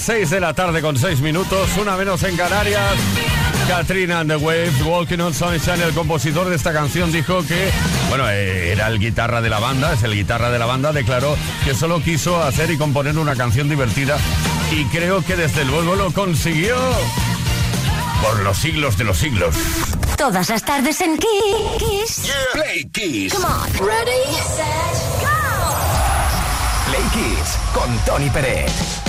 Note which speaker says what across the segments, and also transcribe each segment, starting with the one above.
Speaker 1: Las 6 de la tarde con 6 minutos, una menos en Canarias. Katrina and the Waves, Walking on Sunshine, el compositor de esta canción dijo que, bueno, eh, era el guitarra de la banda, es el guitarra de la banda, declaró que solo quiso hacer y componer una canción divertida y creo que desde luego lo consiguió. Por los siglos de los siglos.
Speaker 2: Todas las tardes en Kiss.
Speaker 3: Play Kiss.
Speaker 2: Come on. Ready, set, go.
Speaker 3: Play Kiss con Tony Pérez.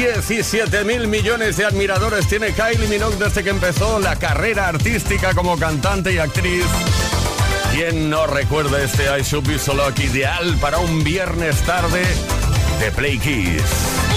Speaker 1: 17 mil millones de admiradores tiene Kylie Minogue desde que empezó la carrera artística como cantante y actriz. ¿Quién no recuerda este I Should ideal para un viernes tarde de Play Kiss?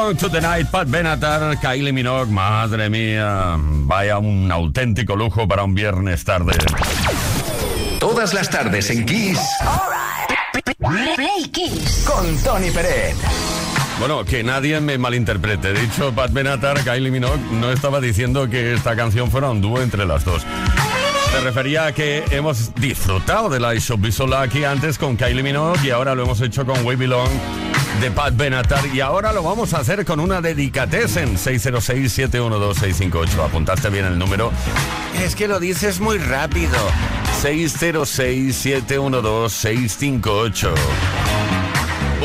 Speaker 4: Belong to the
Speaker 1: Night, Pat Benatar, Kylie Minogue, madre mía, vaya un auténtico lujo para un viernes tarde.
Speaker 3: Todas las tardes en Kiss
Speaker 2: Play Kiss.
Speaker 3: con Tony Peret.
Speaker 1: Bueno, que nadie me malinterprete. He dicho Pat Benatar, Kylie Minogue, no estaba diciendo que esta canción fuera un dúo entre las dos. Me refería a que hemos disfrutado de la Shop Visual aquí antes con Kylie Minogue y ahora lo hemos hecho con We Belong de Pat Benatar y ahora lo vamos a hacer con una dedicatessen 606-712-658. Apuntaste bien el número. Es que lo dices muy rápido. 606-712-658.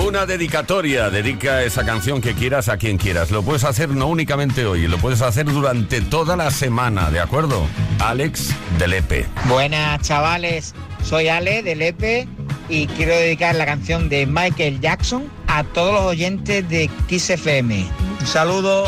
Speaker 1: Una dedicatoria, dedica esa canción que quieras a quien quieras. Lo puedes hacer no únicamente hoy, lo puedes hacer durante toda la semana, ¿de acuerdo? Alex de Lepe.
Speaker 5: Buenas chavales, soy Ale de Lepe y quiero dedicar la canción de Michael Jackson a todos los oyentes de Kiss FM. Un saludo.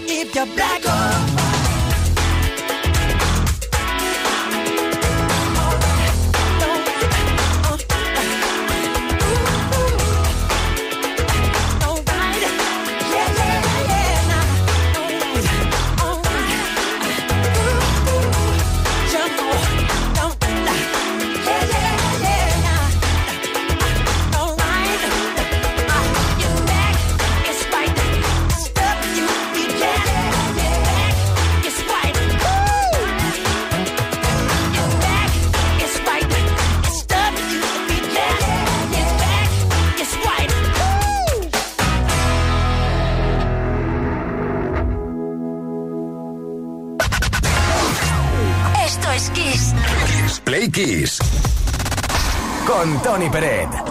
Speaker 6: like a black
Speaker 3: hole. Kiss. Con Tony Peret.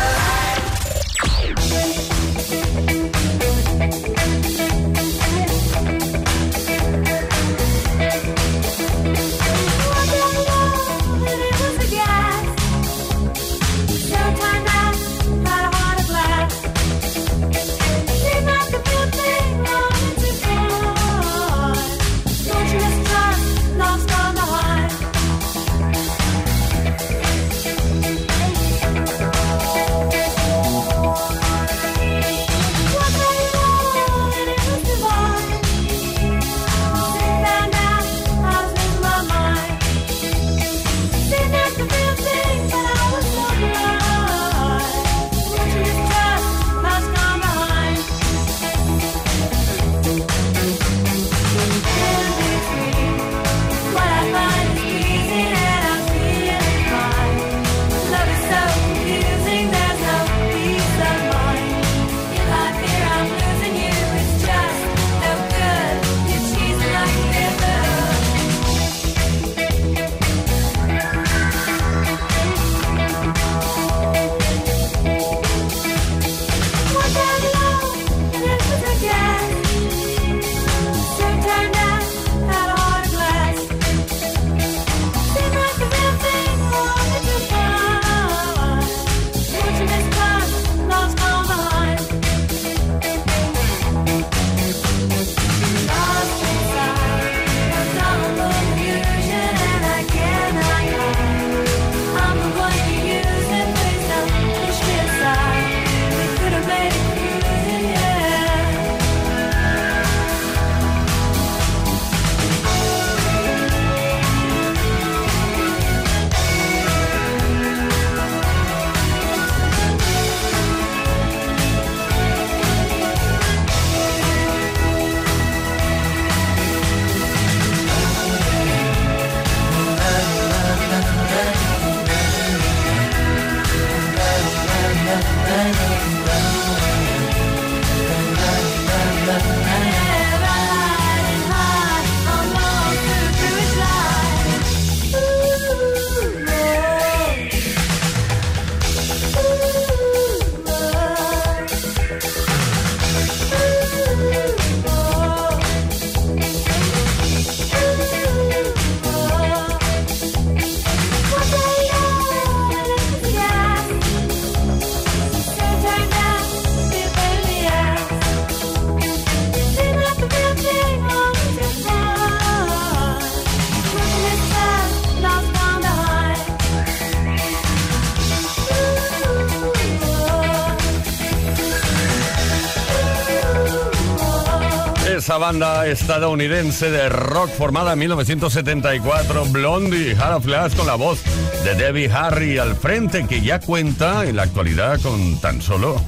Speaker 1: Esa banda estadounidense de rock formada en 1974, Blondie, Hara Flash con la voz de Debbie Harry al frente, que ya cuenta en la actualidad con tan solo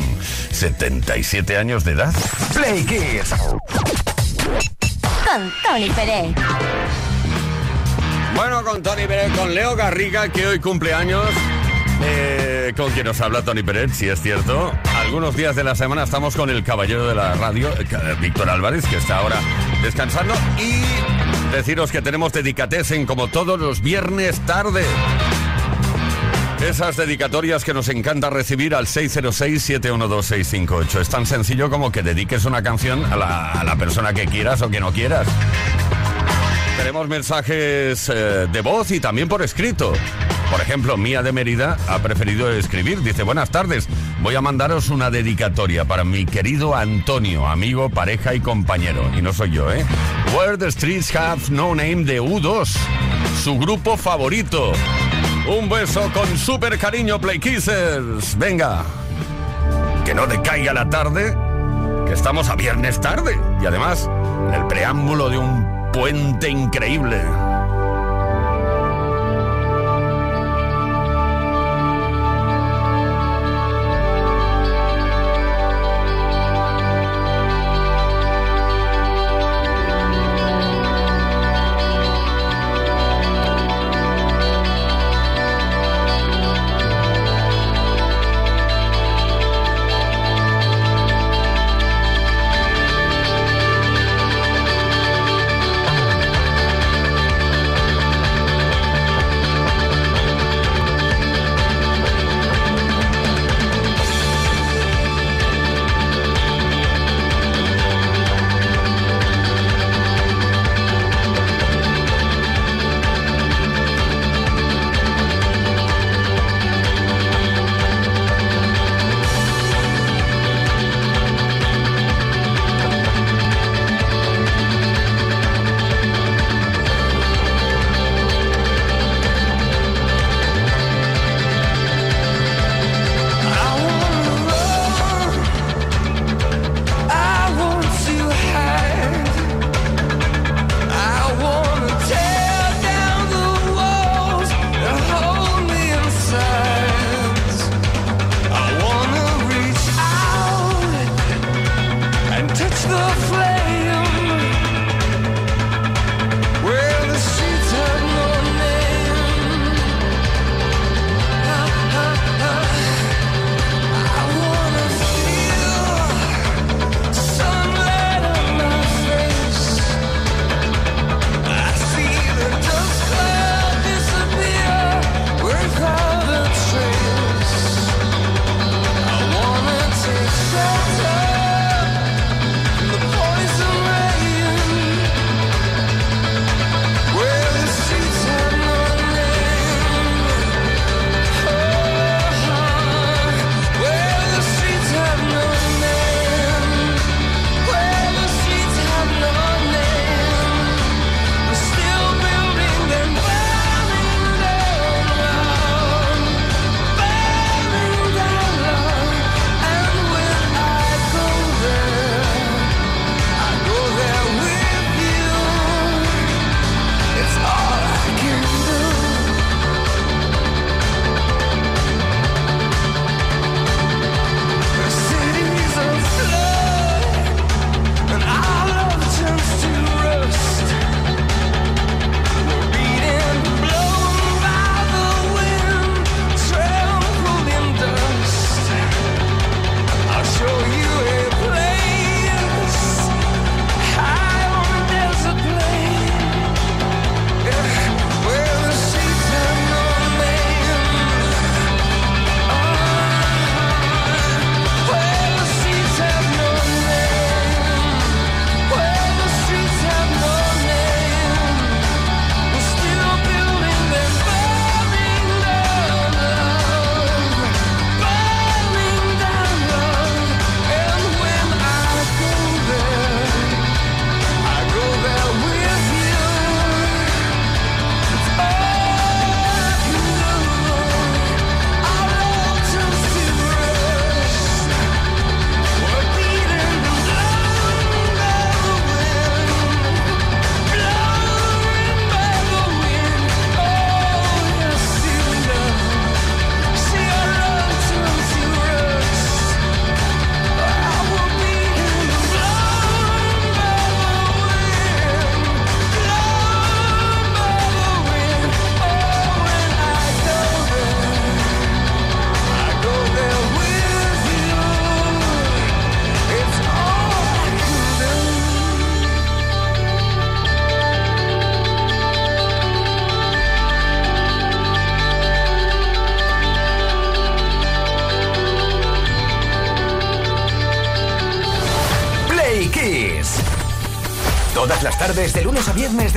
Speaker 1: 77 años de edad.
Speaker 3: Play Kiss.
Speaker 2: Con Tony Pérez.
Speaker 1: Bueno, con Tony Pérez, con Leo Garriga, que hoy cumple años. Eh, con quien nos habla Tony Pérez, si es cierto. Algunos días de la semana estamos con el caballero de la radio, eh, Víctor Álvarez, que está ahora descansando. Y deciros que tenemos dedicatesen como todos los viernes tarde. Esas dedicatorias que nos encanta recibir al 606-712-658. Es tan sencillo como que dediques una canción a la persona que quieras o que no quieras. Tenemos mensajes eh, de voz y también por escrito. Por ejemplo, Mía de Mérida ha preferido escribir. Dice, buenas tardes, voy a mandaros una dedicatoria para mi querido Antonio, amigo, pareja y compañero. Y no soy yo, ¿eh? Where the Streets Have No Name de U2, su grupo favorito. Un beso con súper cariño, Play Kissers. Venga, que no decaiga la tarde, que estamos a viernes tarde. Y además, en el preámbulo de un puente increíble.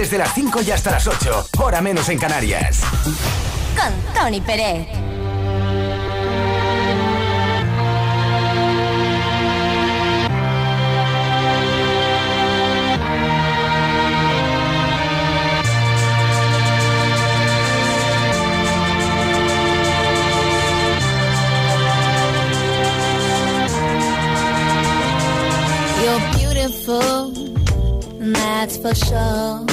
Speaker 3: desde las 5 y hasta las 8, hora menos en Canarias.
Speaker 2: Con Tony Pérez.
Speaker 7: You're beautiful, that's for sure.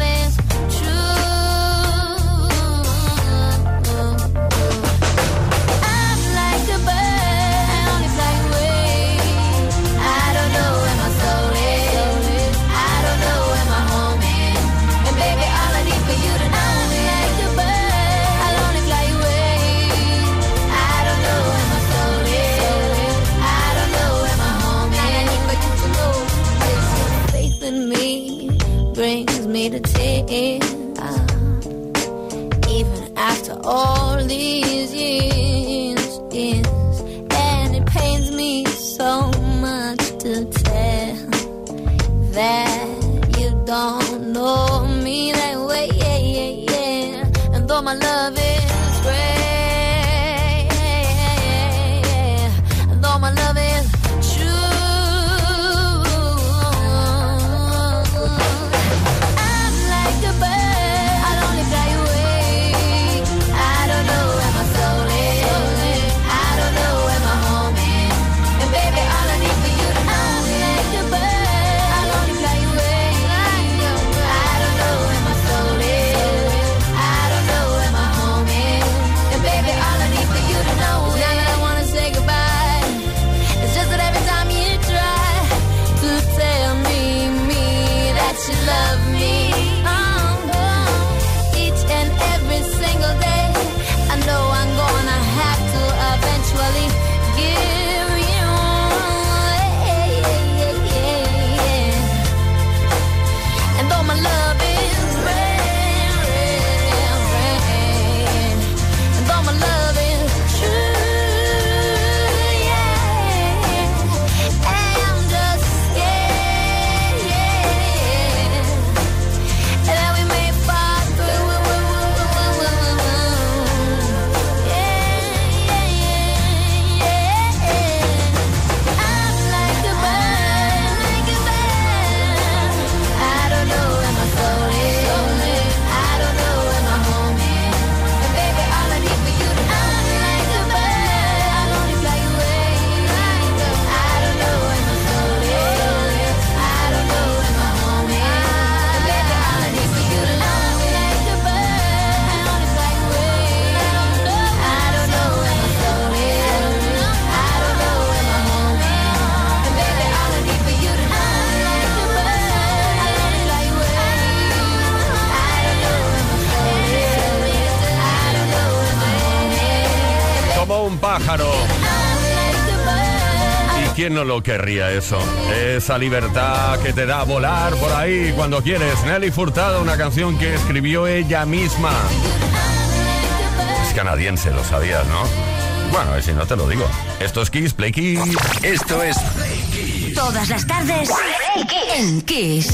Speaker 7: in. Uh, even after all.
Speaker 1: pájaro. ¿Y quién no lo querría eso? Esa libertad que te da volar por ahí cuando quieres. Nelly Furtado, una canción que escribió ella misma. Es canadiense, lo sabías, ¿no? Bueno, y si no te lo digo. Esto es Kiss, Play Kiss.
Speaker 3: Esto es Play Kiss.
Speaker 2: Todas las tardes en Kiss.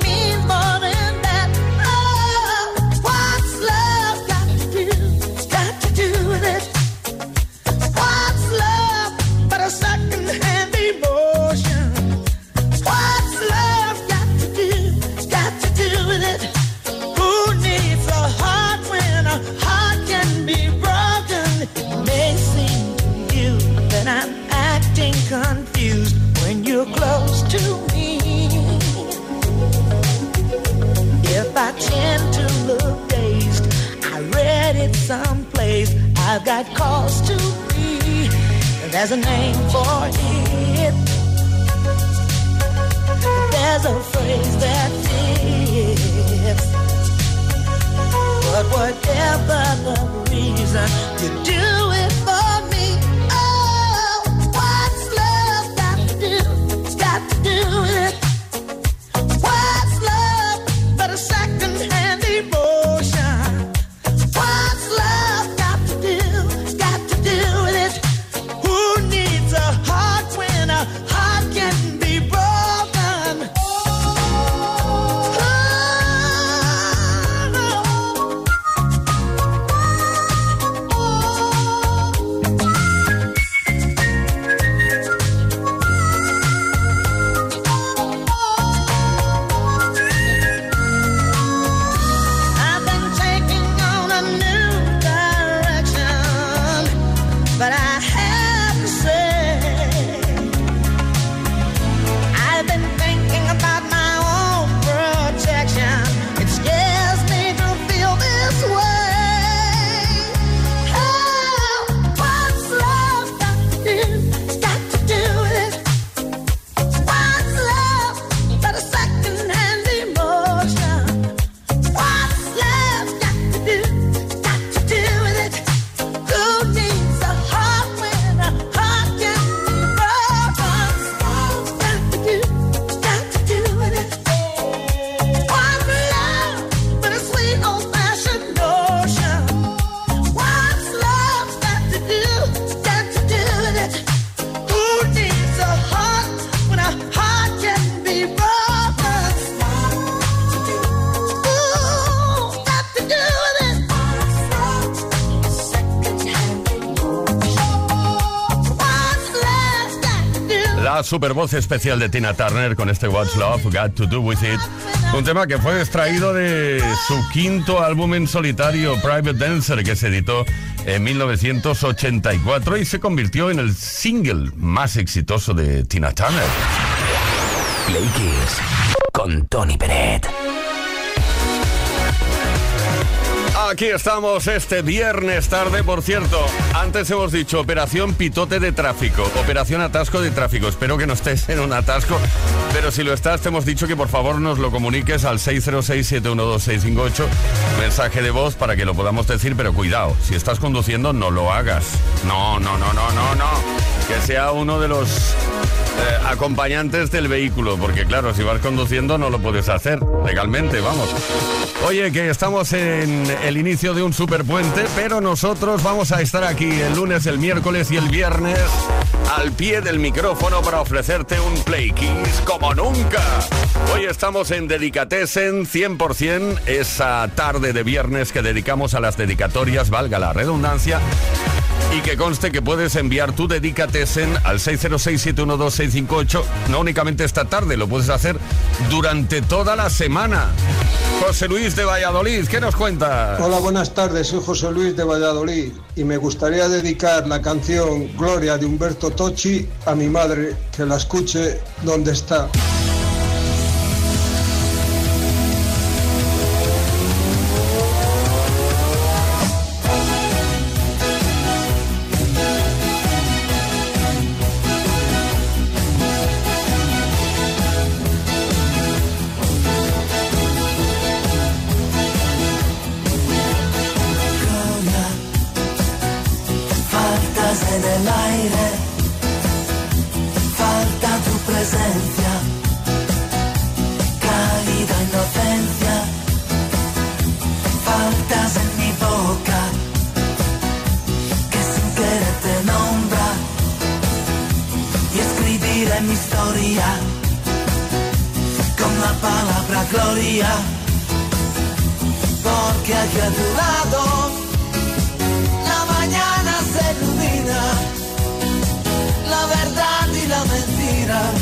Speaker 8: A name
Speaker 1: super voz especial de Tina Turner con este What's Love Got to Do With It. Un tema que fue extraído de su quinto álbum en solitario, Private Dancer, que se editó en 1984 y se convirtió en el single más exitoso de Tina Turner.
Speaker 3: Play Kiss con Tony Peret.
Speaker 1: Aquí estamos este viernes tarde, por cierto. Antes hemos dicho operación pitote de tráfico, operación atasco de tráfico. Espero que no estés en un atasco, pero si lo estás, te hemos dicho que por favor nos lo comuniques al 606-712-658, mensaje de voz para que lo podamos decir, pero cuidado, si estás conduciendo no lo hagas. No, no, no, no, no, no. Que sea uno de los eh, acompañantes del vehículo, porque claro, si vas conduciendo no lo puedes hacer legalmente, vamos. Oye, que estamos en el inicio de un superpuente, pero nosotros vamos a estar aquí el lunes, el miércoles y el viernes al pie del micrófono para ofrecerte un Play Kiss como nunca. Hoy estamos en Dedicatessen 100%, esa tarde de viernes que dedicamos a las dedicatorias, valga la redundancia. Y que conste que puedes enviar tu Dedicatesen al 606-712-658, no únicamente esta tarde, lo puedes hacer durante toda la semana. José Luis de Valladolid, ¿qué nos cuenta?
Speaker 9: Hola, buenas tardes. Soy José Luis de Valladolid y me gustaría dedicar la canción Gloria de Humberto Tocci a mi madre, que la escuche donde está.
Speaker 10: Porque aquí a tu lado. La mañana se ilumina, la verdad y la mentira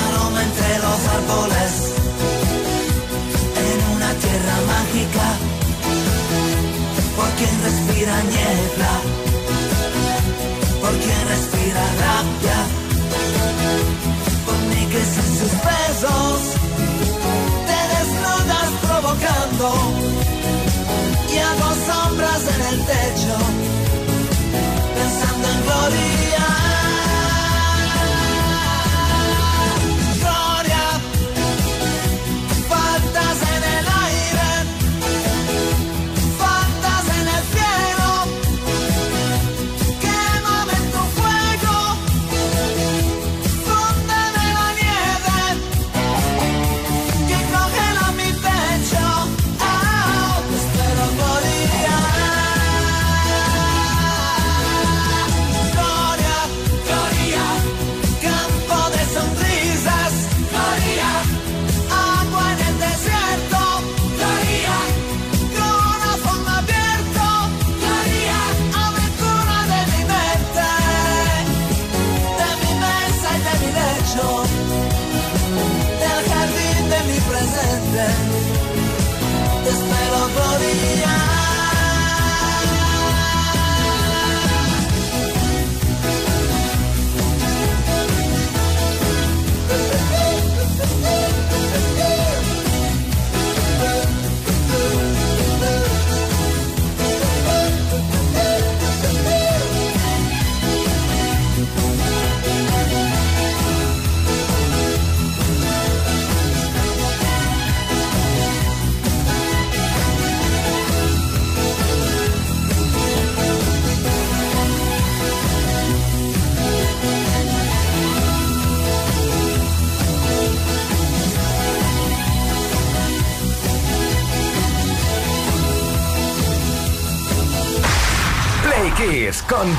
Speaker 3: aroma entre los árboles, en una tierra mágica, por quien respira niebla, por quien respira rabia, por mí que sin sus besos te desnudas provocando y hago sombras en el techo, pensando en gloria.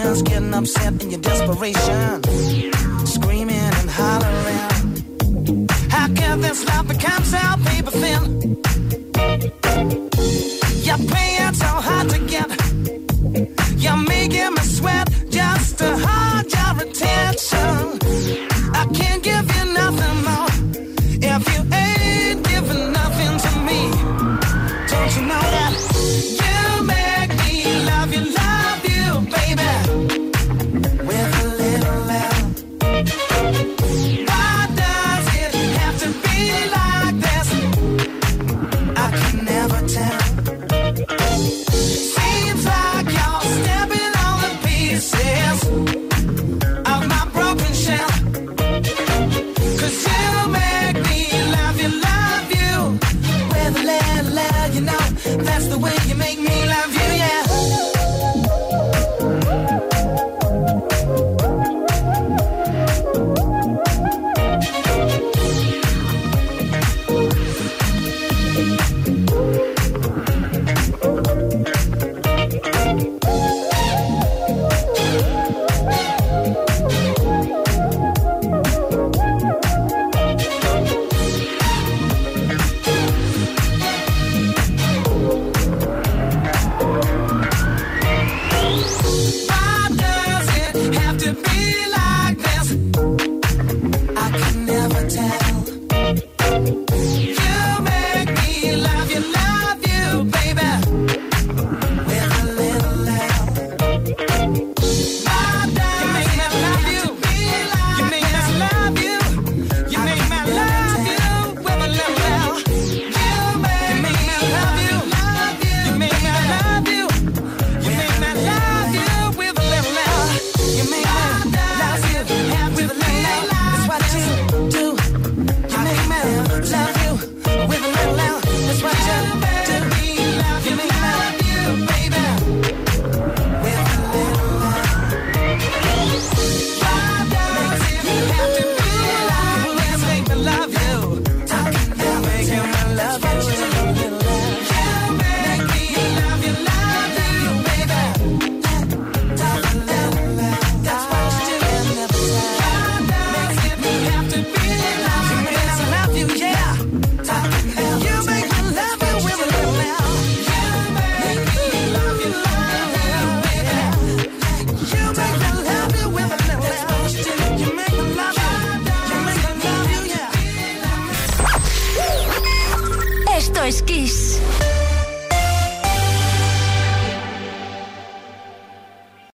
Speaker 3: emotions, getting upset in your desperation, screaming and hollering. How can this life become so paper thin?